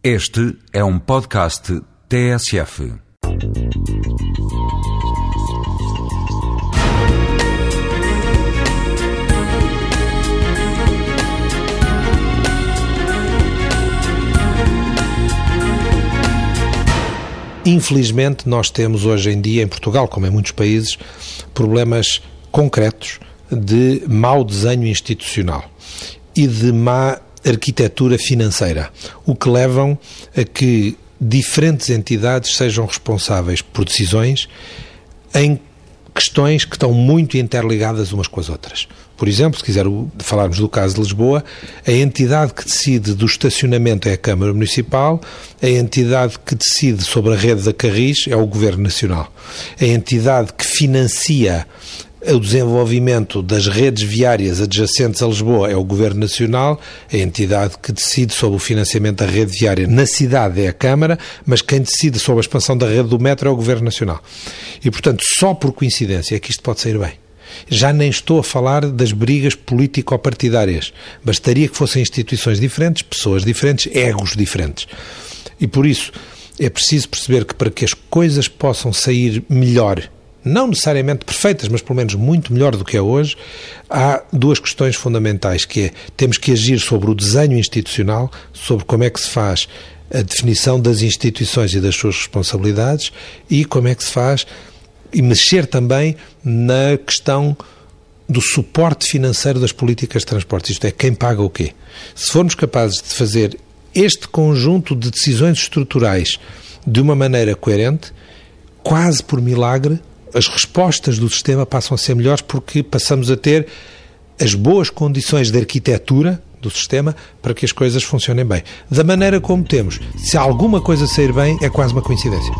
Este é um podcast TSF. Infelizmente, nós temos hoje em dia, em Portugal, como em muitos países, problemas concretos de mau desenho institucional e de má arquitetura financeira, o que levam a que diferentes entidades sejam responsáveis por decisões em questões que estão muito interligadas umas com as outras. Por exemplo, se quiser falarmos do caso de Lisboa, a entidade que decide do estacionamento é a Câmara Municipal, a entidade que decide sobre a rede da Carris é o Governo Nacional. A entidade que financia o desenvolvimento das redes viárias adjacentes a Lisboa é o Governo Nacional, a entidade que decide sobre o financiamento da rede viária na cidade é a Câmara, mas quem decide sobre a expansão da rede do metro é o Governo Nacional. E, portanto, só por coincidência é que isto pode sair bem. Já nem estou a falar das brigas político-partidárias. Bastaria que fossem instituições diferentes, pessoas diferentes, egos diferentes. E por isso é preciso perceber que para que as coisas possam sair melhor não necessariamente perfeitas, mas pelo menos muito melhor do que é hoje, há duas questões fundamentais, que é, temos que agir sobre o desenho institucional, sobre como é que se faz a definição das instituições e das suas responsabilidades e como é que se faz e mexer também na questão do suporte financeiro das políticas de transporte, isto é, quem paga o quê. Se formos capazes de fazer este conjunto de decisões estruturais de uma maneira coerente, quase por milagre, as respostas do sistema passam a ser melhores porque passamos a ter as boas condições de arquitetura do sistema para que as coisas funcionem bem. Da maneira como temos, se alguma coisa sair bem, é quase uma coincidência.